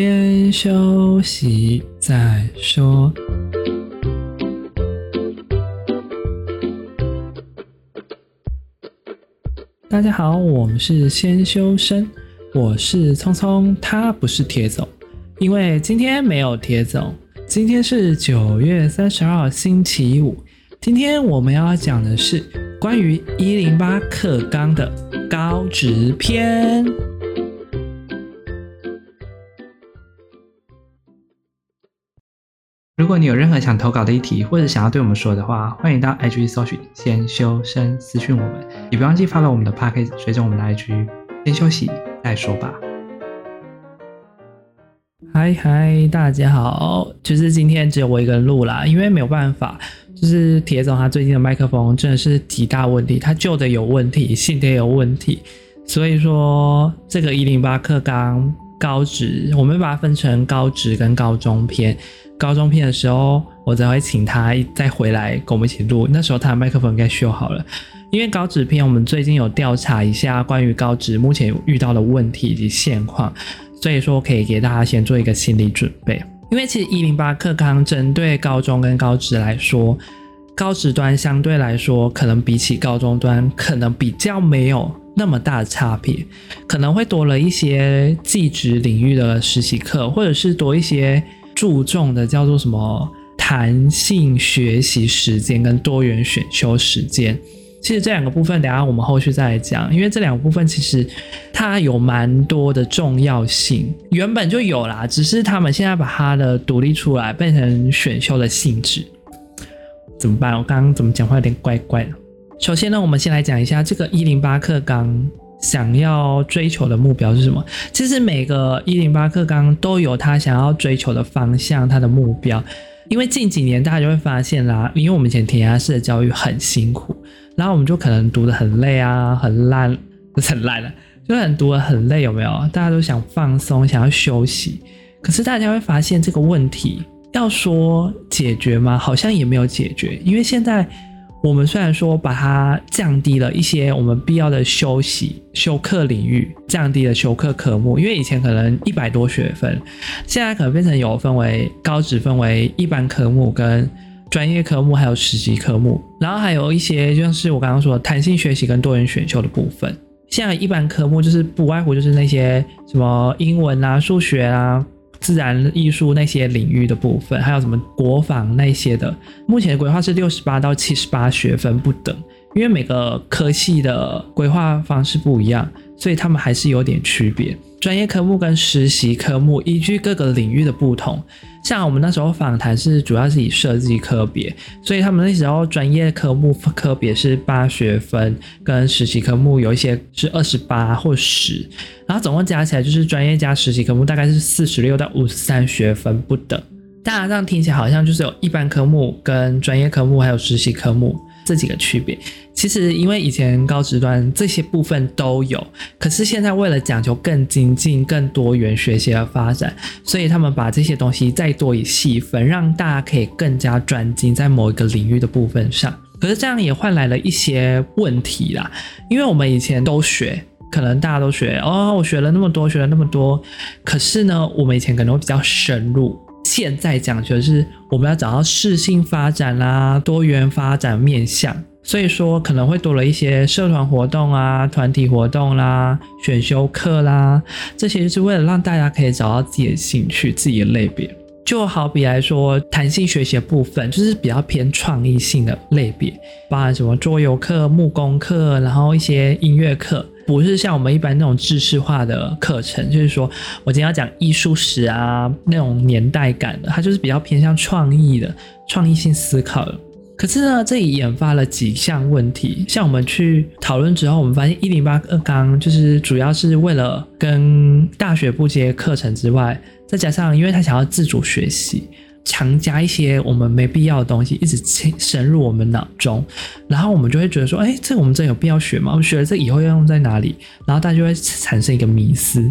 先休息再说。大家好，我们是先修身，我是聪聪，他不是铁总，因为今天没有铁总。今天是九月三十号星期五，今天我们要讲的是关于一零八课纲的高职篇。如果你有任何想投稿的议题，或者想要对我们说的话，欢迎到 IG 搜寻“先修身”私讯我们，也别忘记发了我们的 Podcast，随着我们的 IG。先休息再说吧。嗨嗨，大家好，就是今天只有我一个人录啦，因为没有办法，就是铁总他最近的麦克风真的是极大问题，他旧的有问题，新的也有问题，所以说这个一零八课纲高职，我们把它分成高职跟高中篇。高中篇的时候，我才会请他再回来跟我们一起录。那时候他麦克风应该修好了。因为高职篇，我们最近有调查一下关于高职目前遇到的问题以及现况，所以说我可以给大家先做一个心理准备。因为其实一零八课纲针对高中跟高职来说，高职端相对来说可能比起高中端可能比较没有那么大的差别，可能会多了一些技职领域的实习课，或者是多一些。注重的叫做什么弹性学习时间跟多元选修时间，其实这两个部分等下我们后续再来讲，因为这两个部分其实它有蛮多的重要性，原本就有啦，只是他们现在把它的独立出来变成选修的性质，怎么办？我刚刚怎么讲话有点怪怪的。首先呢，我们先来讲一下这个一零八课纲。想要追求的目标是什么？其实每个一零八课纲都有他想要追求的方向，他的目标。因为近几年大家就会发现啦，因为我们以前填鸭式的教育很辛苦，然后我们就可能读得很累啊，很烂，不 是很烂了，就很读得很累，有没有？大家都想放松，想要休息。可是大家会发现这个问题，要说解决吗？好像也没有解决，因为现在。我们虽然说把它降低了一些我们必要的休息休课领域，降低了休课科目，因为以前可能一百多学分，现在可能变成有分为高职分为一般科目跟专业科目，还有实习科目，然后还有一些就是我刚刚说的弹性学习跟多元选修的部分。现在一般科目就是不外乎就是那些什么英文啊、数学啊。自然艺术那些领域的部分，还有什么国防那些的，目前的规划是六十八到七十八学分不等，因为每个科系的规划方式不一样，所以他们还是有点区别。专业科目跟实习科目依据各个领域的不同，像我们那时候访谈是主要是以设计科别，所以他们那时候专业科目科别是八学分，跟实习科目有一些是二十八或十，然后总共加起来就是专业加实习科目大概是四十六到五十三学分不等。大家这样听起来好像就是有一般科目跟专业科目还有实习科目。这几个区别，其实因为以前高职端这些部分都有，可是现在为了讲求更精进、更多元学习的发展，所以他们把这些东西再多以细分，让大家可以更加专精在某一个领域的部分上。可是这样也换来了一些问题啦，因为我们以前都学，可能大家都学哦，我学了那么多，学了那么多，可是呢，我们以前可能会比较深入。现在讲究的是我们要找到适性发展啦，多元发展面向，所以说可能会多了一些社团活动啊、团体活动啦、选修课啦，这些就是为了让大家可以找到自己的兴趣、自己的类别。就好比来说，弹性学习的部分就是比较偏创意性的类别，包含什么桌游课、木工课，然后一些音乐课。不是像我们一般那种知识化的课程，就是说我今天要讲艺术史啊，那种年代感的，它就是比较偏向创意的、创意性思考的。可是呢，这里引发了几项问题。像我们去讨论之后，我们发现一零八课纲就是主要是为了跟大学部接课程之外，再加上因为他想要自主学习。强加一些我们没必要的东西，一直深入我们脑中，然后我们就会觉得说，哎，这个我们真有必要学吗？我们学了这以后要用在哪里？然后大家就会产生一个迷思。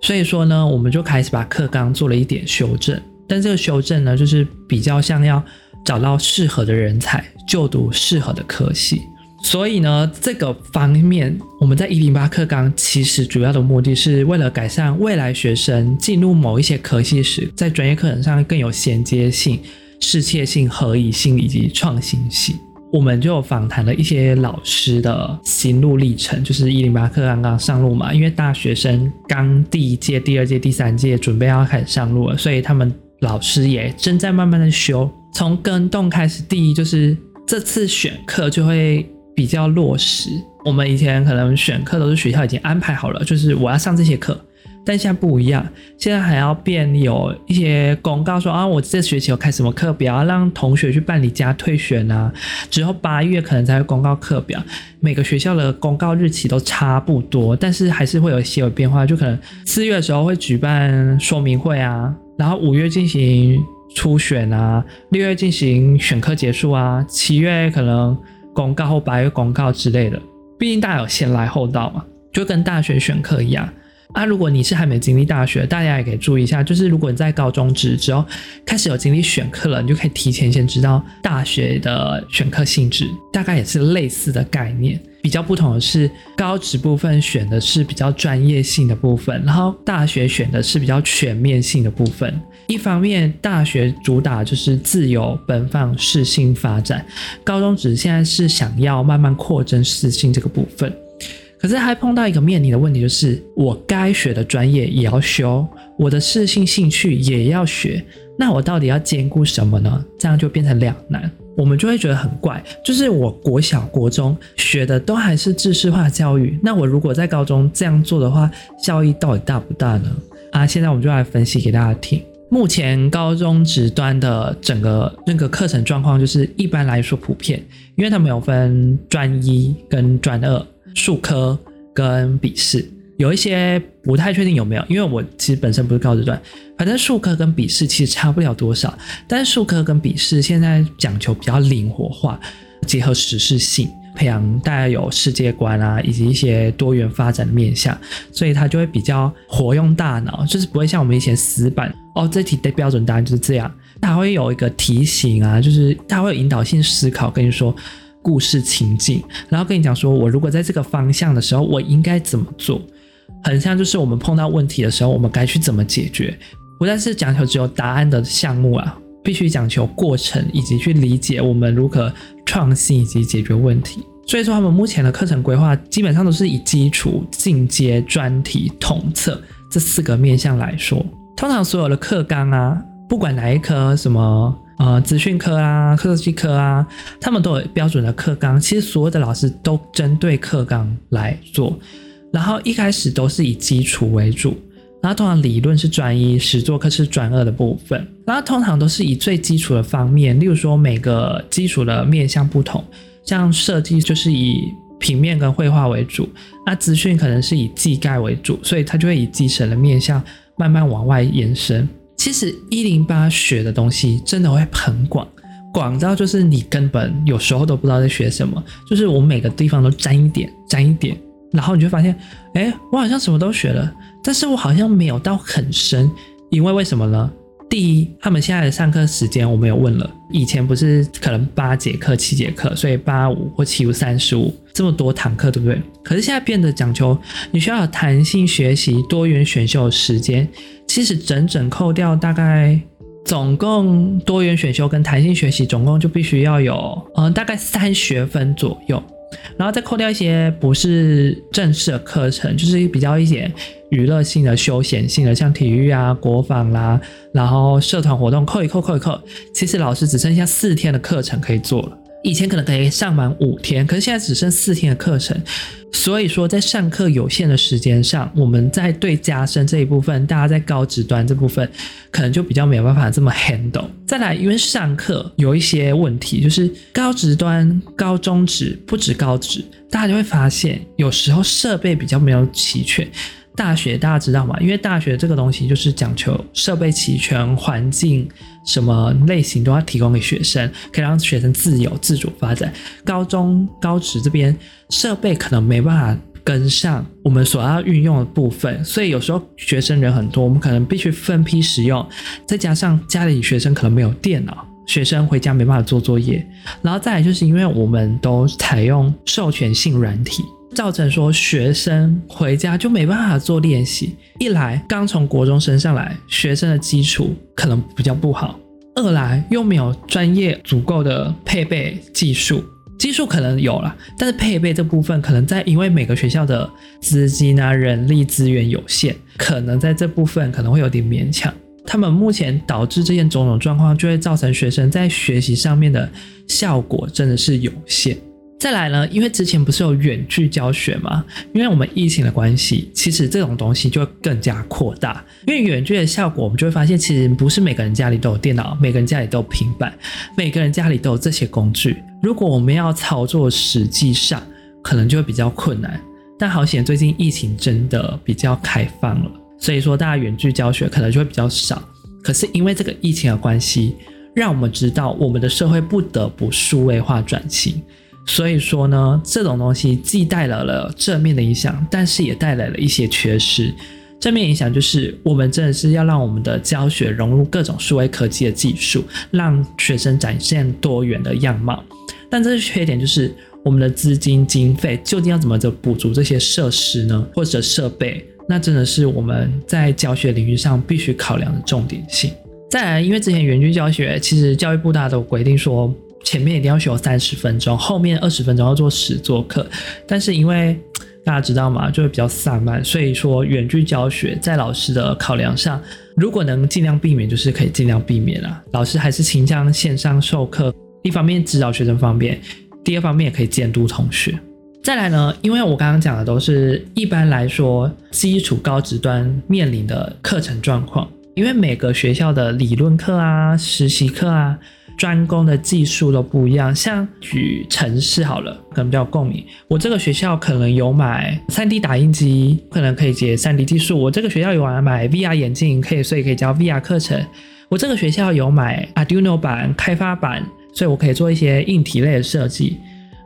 所以说呢，我们就开始把课纲做了一点修正。但这个修正呢，就是比较像要找到适合的人才，就读适合的科系。所以呢，这个方面我们在一零八课纲其实主要的目的是为了改善未来学生进入某一些科系时，在专业课程上更有衔接性、适切性、合宜性以及创新性。我们就访谈了一些老师的心路历程，就是一零八课刚刚上路嘛，因为大学生刚第一届、第二届、第三届准备要开始上路了，所以他们老师也正在慢慢的修。从跟动开始，第一就是这次选课就会。比较落实，我们以前可能选课都是学校已经安排好了，就是我要上这些课，但现在不一样，现在还要变有一些公告说啊，我这学期有开什么课，不要让同学去办理加退选啊，之后八月可能才会公告课表，每个学校的公告日期都差不多，但是还是会有一些有变化，就可能四月的时候会举办说明会啊，然后五月进行初选啊，六月进行选课结束啊，七月可能。公告或八月公告之类的，毕竟大家有先来后到嘛，就跟大学选课一样。啊，如果你是还没经历大学，大家也可以注意一下，就是如果你在高中职之后开始有经历选课了，你就可以提前先知道大学的选课性质，大概也是类似的概念。比较不同的是，高职部分选的是比较专业性的部分，然后大学选的是比较全面性的部分。一方面，大学主打就是自由奔放、适性发展；高中职现在是想要慢慢扩增适性这个部分。可是还碰到一个面临的问题，就是我该学的专业也要修，我的适性兴趣也要学，那我到底要兼顾什么呢？这样就变成两难。我们就会觉得很怪，就是我国小、国中学的都还是知识化教育，那我如果在高中这样做的话，效益到底大不大呢？啊，现在我们就来分析给大家听。目前高中职端的整个那个课程状况，就是一般来说普遍，因为他们有分专一跟专二，术科跟笔试。有一些不太确定有没有，因为我其实本身不是高职段，反正术科跟笔试其实差不了多少。但是术科跟笔试现在讲求比较灵活化，结合时事性，培养大家有世界观啊，以及一些多元发展的面向，所以它就会比较活用大脑，就是不会像我们以前死板哦，这题的标准答案就是这样。它会有一个提醒啊，就是它会有引导性思考，跟你说。故事情境，然后跟你讲说，我如果在这个方向的时候，我应该怎么做？很像就是我们碰到问题的时候，我们该去怎么解决？不但是讲求只有答案的项目啊，必须讲求过程以及去理解我们如何创新以及解决问题。所以说，他们目前的课程规划基本上都是以基础、进阶、专题、统测这四个面向来说。通常所有的课纲啊，不管哪一科什么。呃，资讯科啊，科技科啊，他们都有标准的课纲。其实所有的老师都针对课纲来做，然后一开始都是以基础为主，然后通常理论是专一，实作课是专二的部分。然后通常都是以最基础的方面，例如说每个基础的面向不同，像设计就是以平面跟绘画为主，那资讯可能是以技概为主，所以它就会以基础的面向慢慢往外延伸。其实一零八学的东西真的会很广，广到就是你根本有时候都不知道在学什么，就是我每个地方都沾一点，沾一点，然后你就发现，哎，我好像什么都学了，但是我好像没有到很深，因为为什么呢？第一，他们现在的上课时间我没有问了，以前不是可能八节课、七节课，所以八五或七五三十五这么多堂课，对不对？可是现在变得讲求你需要弹性学习、多元选修时间，其实整整扣掉大概总共多元选修跟弹性学习总共就必须要有嗯、大概三学分左右。然后再扣掉一些不是正式的课程，就是比较一些娱乐性的、休闲性的，像体育啊、国防啦、然后社团活动，扣一扣，扣一扣，其实老师只剩下四天的课程可以做了。以前可能可以上满五天，可是现在只剩四天的课程。所以说，在上课有限的时间上，我们在对加深这一部分，大家在高职端这部分，可能就比较没有办法这么 handle。再来，因为上课有一些问题，就是高职端、高中职不止高职，大家就会发现，有时候设备比较没有齐全。大学大家知道吗？因为大学这个东西就是讲求设备齐全，环境什么类型都要提供给学生，可以让学生自由自主发展。高中高职这边设备可能没办法跟上我们所要运用的部分，所以有时候学生人很多，我们可能必须分批使用。再加上家里学生可能没有电脑，学生回家没办法做作业，然后再来就是因为我们都采用授权性软体，造成说学生回家就没办法做练习。一来刚从国中升上来，学生的基础可能比较不好；二来又没有专业足够的配备技术，技术可能有了，但是配备这部分可能在因为每个学校的资金啊、人力资源有限，可能在这部分可能会有点勉强。他们目前导致这些种种状况，就会造成学生在学习上面的效果真的是有限。再来呢，因为之前不是有远距教学吗？因为我们疫情的关系，其实这种东西就会更加扩大。因为远距的效果，我们就会发现，其实不是每个人家里都有电脑，每个人家里都有平板，每个人家里都有这些工具。如果我们要操作，实际上可能就会比较困难。但好险，最近疫情真的比较开放了。所以说，大家远距教学可能就会比较少。可是因为这个疫情的关系，让我们知道我们的社会不得不数位化转型。所以说呢，这种东西既带来了正面的影响，但是也带来了一些缺失。正面影响就是，我们真的是要让我们的教学融入各种数位科技的技术，让学生展现多元的样貌。但这是缺点，就是我们的资金经费究竟要怎么着补足这些设施呢？或者设备？那真的是我们在教学领域上必须考量的重点性。再来，因为之前园区教学，其实教育部大家都规定说，前面一定要学三十分钟，后面二十分钟要做实作课。但是因为 大家知道嘛，就会比较散漫，所以说远距教学在老师的考量上，如果能尽量避免，就是可以尽量避免啊。老师还是倾向线上授课，一方面指导学生方便，第二方面也可以监督同学。再来呢，因为我刚刚讲的都是一般来说基础高职端面临的课程状况，因为每个学校的理论课啊、实习课啊、专攻的技术都不一样。像举城市好了，可能比较共鸣。我这个学校可能有买 3D 打印机，可能可以接 3D 技术。我这个学校有买 VR 眼镜，可以所以可以教 VR 课程。我这个学校有买 Arduino 板开发板，所以我可以做一些硬体类的设计。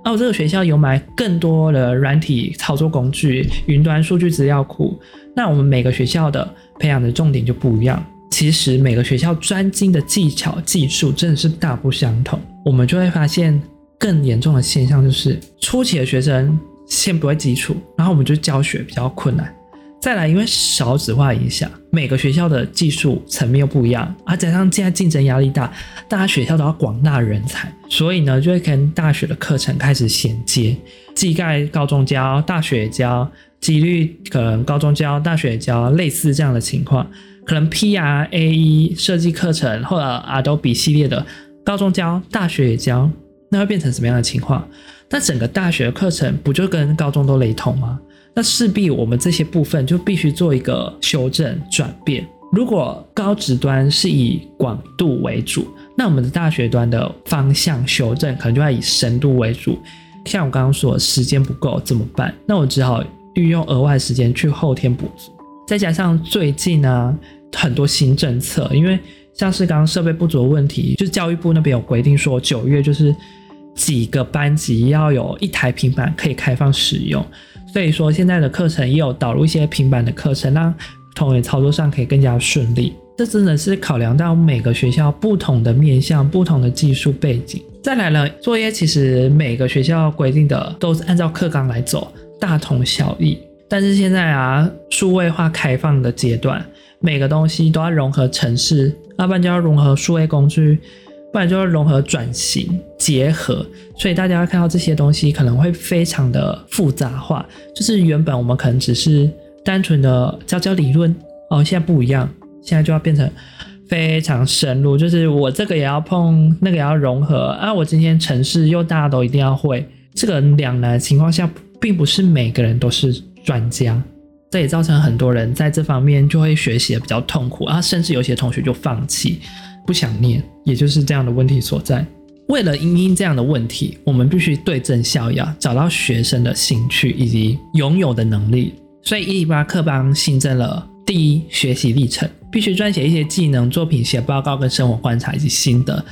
哦，这个学校有买更多的软体操作工具、云端数据资料库。那我们每个学校的培养的重点就不一样。其实每个学校专精的技巧、技术真的是大不相同。我们就会发现更严重的现象就是，初期的学生先不会基础，然后我们就教学比较困难。再来，因为少子化影响，每个学校的技术层面又不一样，而加上现在竞争压力大，大家学校都要广纳人才，所以呢，就会跟大学的课程开始衔接，技概高中教，大学教，几率可能高中教，大学教，类似这样的情况，可能 PR、AE 设计课程或者 Adobe 系列的高中教，大学也教，那会变成什么样的情况？那整个大学课程不就跟高中都雷同吗？那势必我们这些部分就必须做一个修正转变。如果高职端是以广度为主，那我们的大学端的方向修正可能就要以深度为主。像我刚刚说，时间不够怎么办？那我只好运用额外时间去后天补足。再加上最近呢、很多新政策，因为像是刚刚设备不足的问题，就是教育部那边有规定说，九月就是几个班级要有一台平板可以开放使用。所以说，现在的课程也有导入一些平板的课程，让同学操作上可以更加顺利。这真的是考量到每个学校不同的面向、不同的技术背景。再来了，作业其实每个学校规定的都是按照课纲来走，大同小异。但是现在啊，数位化开放的阶段，每个东西都要融合城市，要不然就要融合数位工具。不然就要融合转型结合，所以大家会看到这些东西可能会非常的复杂化。就是原本我们可能只是单纯的教教理论哦，现在不一样，现在就要变成非常深入。就是我这个也要碰，那个也要融合啊。我今天城市又大家都一定要会，这个两难情况下，并不是每个人都是专家，这也造成很多人在这方面就会学习的比较痛苦啊，甚至有些同学就放弃。不想念，也就是这样的问题所在。为了因应这样的问题，我们必须对症下药，找到学生的兴趣以及拥有的能力。所以，一零八课纲新增了第一学习历程，必须撰写一些技能作品、写报告跟生活观察以及心得。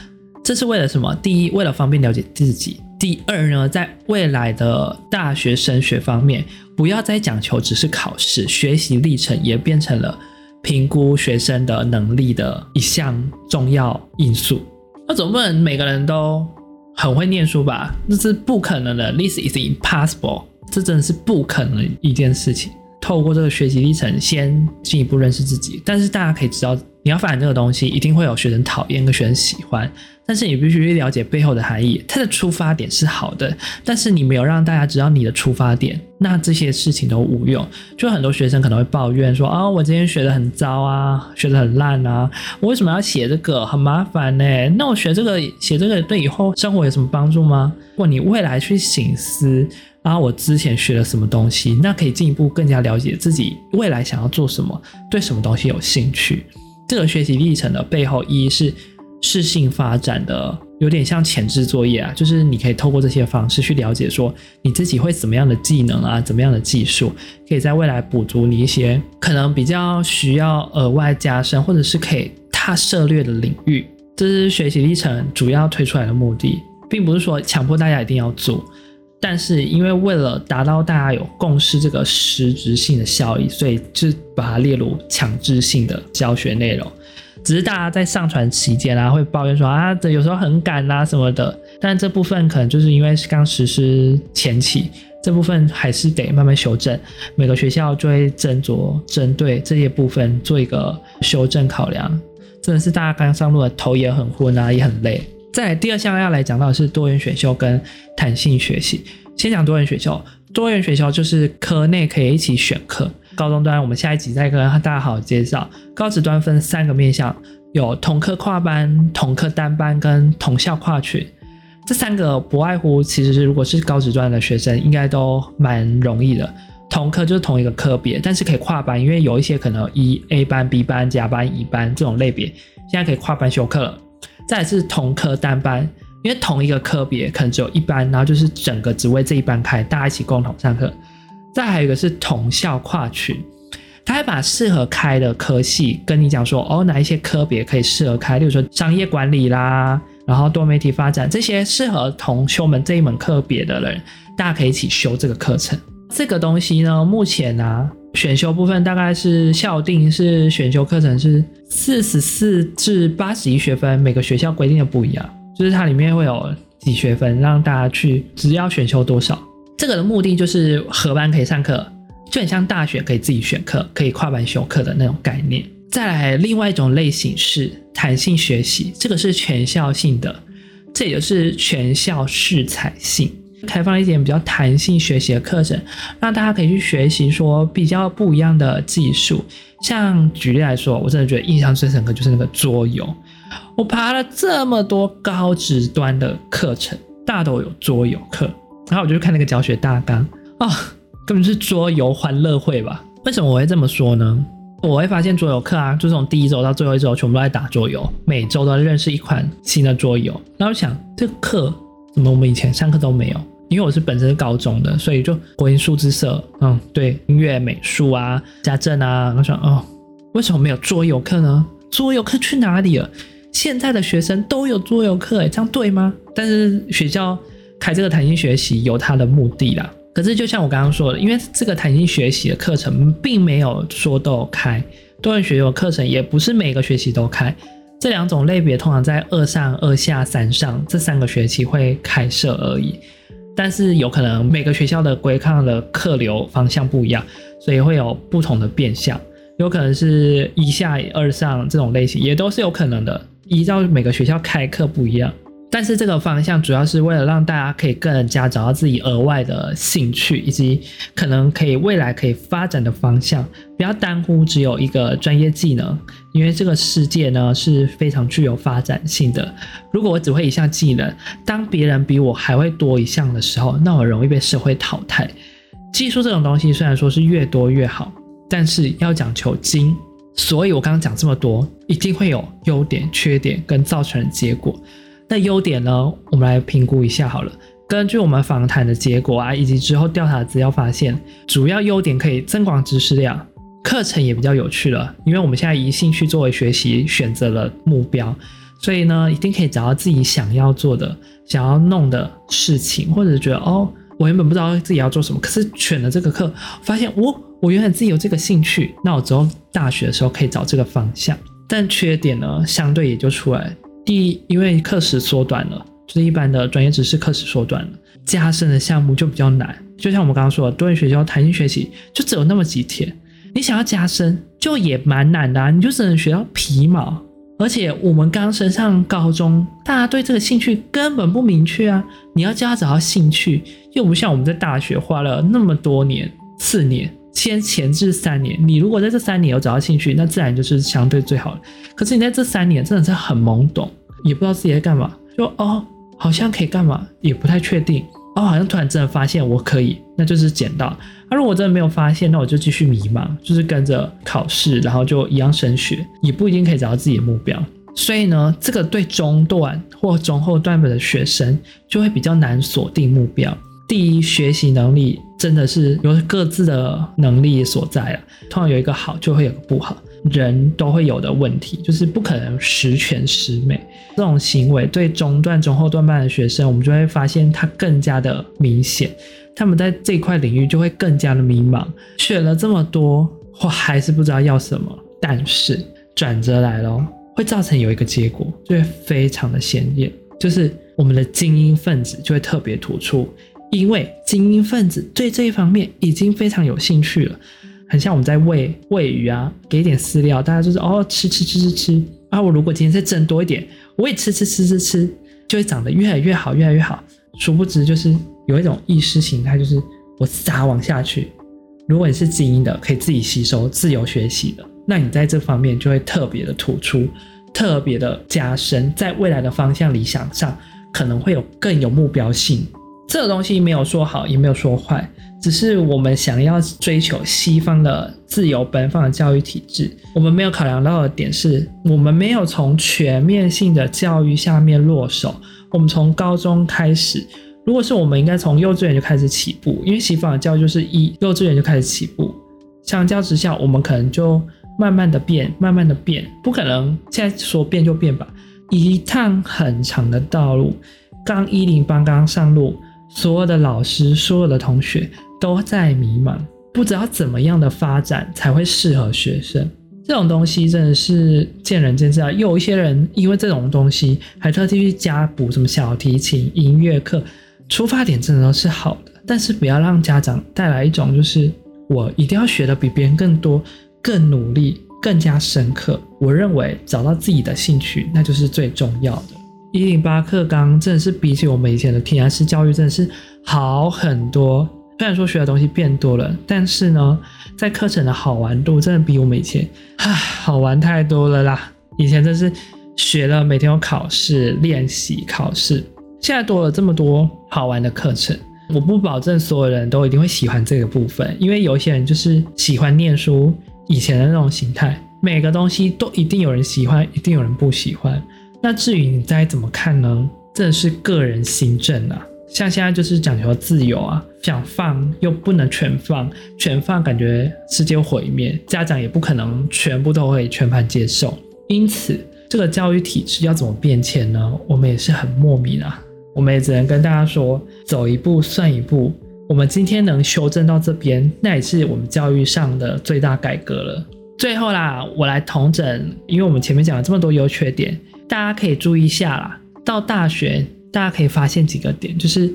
这是为了什么？第一，为了方便了解自己；第二呢，在未来的大学升学方面，不要再讲求只是考试，学习历程也变成了。评估学生的能力的一项重要因素。那总不能每个人都很会念书吧？那是不可能的，This is impossible，这真的是不可能一件事情。透过这个学习历程，先进一步认识自己。但是大家可以知道，你要发展这个东西，一定会有学生讨厌跟学生喜欢。但是你必须去了解背后的含义。它的出发点是好的，但是你没有让大家知道你的出发点，那这些事情都无用。就很多学生可能会抱怨说：“啊、我今天学得很糟啊，学得很烂啊，我为什么要写这个？很麻烦呢。那我学这个、写这个，对以后生活有什么帮助吗？如果你未来去省思。”啊，我之前学了什么东西，那可以进一步更加了解自己未来想要做什么，对什么东西有兴趣。这个学习历程的背后意义是适性发展的，有点像前置作业啊，就是你可以透过这些方式去了解说你自己会怎么样的技能啊，怎么样的技术，可以在未来补足你一些可能比较需要额外加深，或者是可以踏涉略的领域。这是学习历程主要推出来的目的，并不是说强迫大家一定要做。但是，因为为了达到大家有共识这个实质性的效益，所以就把它列入强制性的教学内容。只是大家在上传期间啊，会抱怨说啊，这有时候很赶啊什么的。但这部分可能就是因为刚实施前期，这部分还是得慢慢修正。每个学校就会斟酌针对这些部分做一个修正考量。真的是大家刚上路的头也很昏啊，也很累。再第二项要来讲到的是多元选修跟弹性学习。先讲多元选修，多元选修就是科内可以一起选课。高中端我们下一集再跟大家好好介绍。高职端分三个面向，有同科跨班、同科单班跟同校跨群。这三个不外乎，其实是如果是高职端的学生，应该都蛮容易的。同科就是同一个科别，但是可以跨班，因为有一些可能一 A 班、B 班、甲班、乙班这种类别，现在可以跨班修课了。再是同科单班，因为同一个科别可能只有一班，然后就是整个只为这一班开，大家一起共同上课。再还有一个是同校跨群，他还把适合开的科系跟你讲说，哦，哪一些科别可以适合开，例如说商业管理啦，然后多媒体发展这些适合同修们这一门科别的人，大家可以一起修这个课程。这个东西呢，目前啊。选修部分大概是校定是选修课程是四十四至八十一学分，每个学校规定的不一样，就是它里面会有几学分让大家去，只要选修多少。这个的目的就是合班可以上课，就很像大学可以自己选课，可以跨班修课的那种概念。再来，另外一种类型是弹性学习，这个是全校性的，这也就是全校适采性。开放一点比较弹性学习的课程，让大家可以去学习说比较不一样的技术。像举例来说，我真的觉得印象最深刻就是那个桌游。我爬了这么多高职端的课程，大都有桌游课，然后我就去看那个教学大纲啊、哦，根本是桌游欢乐会吧？为什么我会这么说呢？我会发现桌游课啊，就从第一周到最后一周，全部都在打桌游，每周都在认识一款新的桌游。然后想，这课怎么我们以前上课都没有？因为我是本身是高中的，所以就国英数字社，嗯，对，音乐、美术啊，家政啊，我想，哦，为什么没有桌游课呢？桌游课去哪里了？现在的学生都有桌游课，诶，这样对吗？但是学校开这个弹性学习有它的目的啦。可是就像我刚刚说的，因为这个弹性学习的课程并没有说都有开，多元学习课程也不是每个学期都开，这两种类别通常在二上、二下、三上这三个学期会开设而已。但是有可能每个学校的归抗的客流方向不一样，所以会有不同的变相。有可能是一下二上这种类型，也都是有可能的。依照每个学校开课不一样。但是这个方向主要是为了让大家可以更加找到自己额外的兴趣，以及可能可以未来可以发展的方向，不要单乎只有一个专业技能，因为这个世界呢是非常具有发展性的。如果我只会一项技能，当别人比我还会多一项的时候，那我容易被社会淘汰。技术这种东西虽然说是越多越好，但是要讲求精，所以我刚刚讲这么多，一定会有优点、缺点跟造成的结果。那优点呢？我们来评估一下好了。根据我们访谈的结果啊，以及之后调查资料发现，主要优点可以增广知识量，课程也比较有趣了。因为我们现在以兴趣作为学习选择了目标，所以呢，一定可以找到自己想要做的、想要弄的事情，或者是觉得哦，我原本不知道自己要做什么，可是选了这个课，发现我、哦、我原来自己有这个兴趣，那我之后大学的时候可以找这个方向。但缺点呢，相对也就出来。第一，因为课时缩短了，就是一般的专业知识课时缩短了，加深的项目就比较难。就像我们刚刚说的，多元学校弹性学习就只有那么几天，你想要加深就也蛮难的啊，你就只能学到皮毛。而且我们刚升上高中，大家对这个兴趣根本不明确啊！你要教他找到兴趣，又不像我们在大学花了那么多年，四年，先前置三年。你如果在这三年有找到兴趣，那自然就是相对最好的。可是你在这三年真的是很懵懂，也不知道自己在干嘛，就哦，好像可以干嘛，也不太确定。哦，好像突然真的发现我可以，那就是捡到。那、如果真的没有发现，那我就继续迷茫，就是跟着考试，然后就一样升学，也不一定可以找到自己的目标。所以呢，这个对中段或中后段的学生就会比较难锁定目标。第一，学习能力真的是有各自的能力所在了，通常有一个好，就会有个不好。人都会有的问题，就是不可能十全十美。这种行为对中段、中后段班的学生，我们就会发现它更加的明显。他们在这块领域就会更加的迷茫，选了这么多，我还是不知道要什么。但是转折来了，会造成有一个结果，就会非常的显眼，就是我们的精英分子就会特别突出，因为精英分子对这一方面已经非常有兴趣了。很像我们在喂喂鱼啊，给一点饲料，大家就是哦吃吃吃吃吃啊。我如果今天再增多一点，我也吃吃吃吃吃，就会长得越来越好，越来越好。殊不知就是有一种意识形态，就是我撒网下去。如果你是精英的，可以自己吸收、自由学习的，那你在这方面就会特别的突出，特别的加深，在未来的方向理想上可能会有更有目标性。这个东西没有说好，也没有说坏。只是我们想要追求西方的自由奔放的教育体制，我们没有考量到的点是，我们没有从全面性的教育下面落手。我们从高中开始，如果是我们应该从幼稚园就开始起步，因为西方的教育就是一幼稚园就开始起步。相较之下，我们可能就慢慢的变，慢慢的变，不可能现在说变就变吧。一趟很长的道路，刚一零八刚上路，所有的老师，所有的同学。都在迷茫，不知道怎么样的发展才会适合学生。这种东西真的是见仁见智啊。有一些人因为这种东西，还特地去加补什么小提琴、音乐课，出发点真的是好的。但是不要让家长带来一种就是我一定要学的比别人更多、更努力、更加深刻。我认为找到自己的兴趣，那就是最重要的。一零八课纲真的是比起我们以前的填鸭式教育，真的是好很多。虽然说学的东西变多了，但是呢，在课程的好玩度真的比我们以前唉好玩太多了啦！以前真是学了每天有考试练习考试，现在多了这么多好玩的课程。我不保证所有人都一定会喜欢这个部分，因为有些人就是喜欢念书以前的那种形态。每个东西都一定有人喜欢，一定有人不喜欢。那至于你再怎么看呢？这是个人行政啊。像现在就是讲求自由啊，想放又不能全放，全放感觉世界毁灭，家长也不可能全部都会全盘接受。因此，这个教育体制要怎么变迁呢？我们也是很莫名啊。我们也只能跟大家说，走一步算一步。我们今天能修正到这边，那也是我们教育上的最大改革了。最后啦，我来统整，因为我们前面讲了这么多优缺点，大家可以注意一下啦。到大学。大家可以发现几个点，就是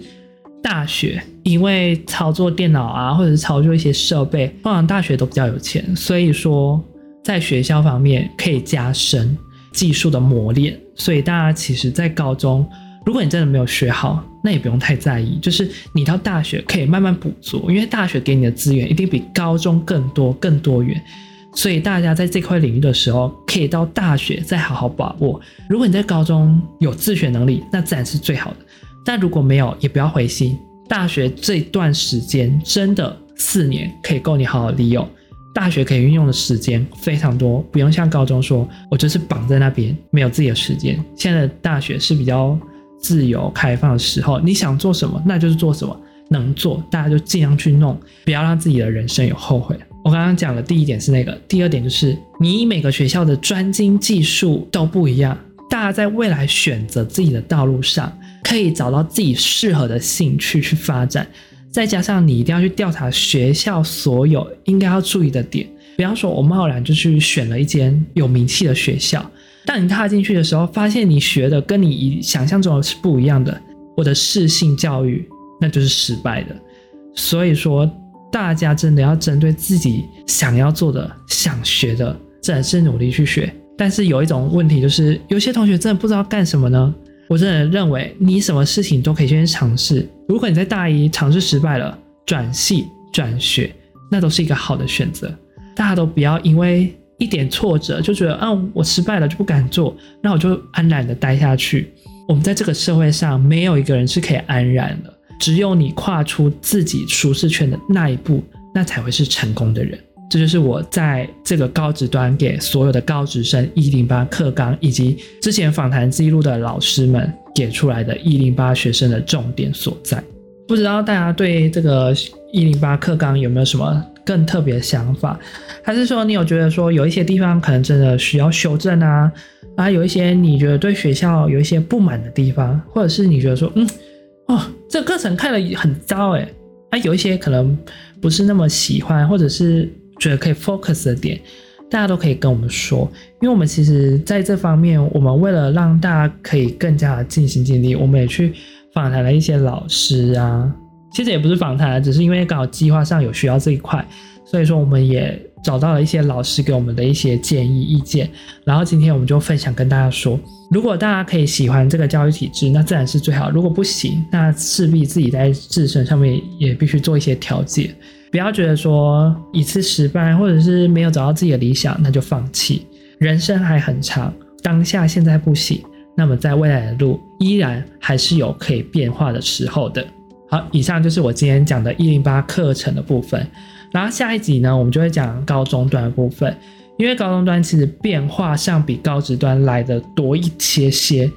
大学因为操作电脑啊，或者是操作一些设备，通常大学都比较有钱，所以说在学校方面可以加深技术的磨练。所以大家其实，在高中，如果你真的没有学好，那也不用太在意，就是你到大学可以慢慢补足，因为大学给你的资源一定比高中更多、更多元。所以大家在这块领域的时候，可以到大学再好好把握。如果你在高中有自学能力，那自然是最好的。但如果没有，也不要灰心。大学这段时间真的四年可以够你好好利用。大学可以运用的时间非常多，不用像高中说，我就是绑在那边，没有自己的时间。现在的大学是比较自由开放的时候，你想做什么，那就是做什么。能做，大家就尽量去弄，不要让自己的人生有后悔。我刚刚讲的第一点是那个，第二点就是你每个学校的专精技术都不一样，大家在未来选择自己的道路上，可以找到自己适合的兴趣去发展。再加上你一定要去调查学校所有应该要注意的点，比方说我贸然就去选了一间有名气的学校，当你踏进去的时候，发现你学的跟你想象中的是不一样的，我的适性教育那就是失败的。所以说，大家真的要针对自己想要做的、想学的，真的是努力去学。但是有一种问题就是，有些同学真的不知道干什么呢？我真的认为，你什么事情都可以先尝试。如果你在大一尝试失败了，转系转学，那都是一个好的选择。大家都不要因为一点挫折就觉得，啊，我失败了就不敢做，那我就安然的待下去。我们在这个社会上，没有一个人是可以安然的。只有你跨出自己舒适圈的那一步，那才会是成功的人。这就是我在这个高职端给所有的高职生一零八课纲以及之前访谈记录的老师们给出来的一零八学生的重点所在。不知道大家对这个一零八课纲有没有什么更特别的想法？还是说你有觉得说有一些地方可能真的需要修正啊？啊，有一些你觉得对学校有一些不满的地方，或者是你觉得说嗯。哦，这个课程看了很糟诶，啊，有一些可能不是那么喜欢，或者是觉得可以 focus 的点，大家都可以跟我们说，因为我们其实在这方面，我们为了让大家可以更加的尽心尽力，我们也去访谈了一些老师啊，其实也不是访谈，只是因为刚好计划上有需要这一块，所以说我们也找到了一些老师给我们的一些建议意见，然后今天我们就分享跟大家说。如果大家可以喜欢这个教育体制，那自然是最好。如果不行，那势必自己在自身上面也必须做一些调节。不要觉得说一次失败，或者是没有找到自己的理想，那就放弃。人生还很长，当下现在不行，那么在未来的路依然还是有可以变化的时候的。好，以上就是我今天讲的一零八课程的部分。然后下一集呢，我们就会讲高中段的部分。因为高中端其实变化上比高职端来的多一些些，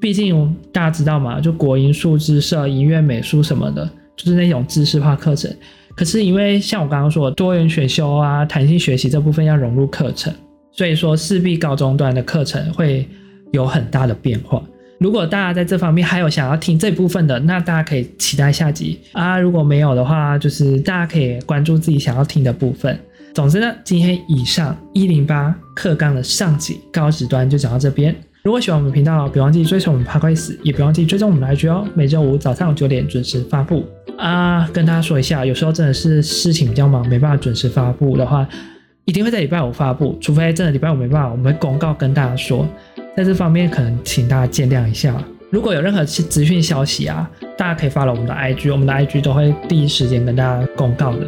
毕竟大家知道嘛，就国英数字社、音乐、美术什么的，就是那种知识化课程。可是因为像我刚刚说的多元选修啊、弹性学习这部分要融入课程，所以说势必高中端的课程会有很大的变化。如果大家在这方面还有想要听这部分的，那大家可以期待下集啊。如果没有的话，就是大家可以关注自己想要听的部分。总之呢，今天以上一零八课纲的上集高值端就讲到这边。如果喜欢我们频道，别忘记追踪我们帕克斯也别忘记追踪我们的 IG 哦。每周五早上九点准时发布啊。跟大家说一下，有时候真的是事情比较忙，没办法准时发布的话，一定会在礼拜五发布。除非真的礼拜五没办法，我们会公告跟大家说。在这方面，可能请大家见谅一下。如果有任何资讯消息啊，大家可以发了我们的 IG，我们的 IG 都会第一时间跟大家公告的。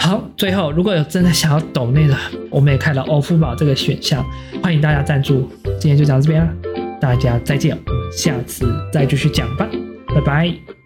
好，最后如果有真的想要抖内的，我们也开了欧付宝这个选项，欢迎大家赞助。今天就讲到这边啦，大家再见，我们下次再继续讲吧，拜拜。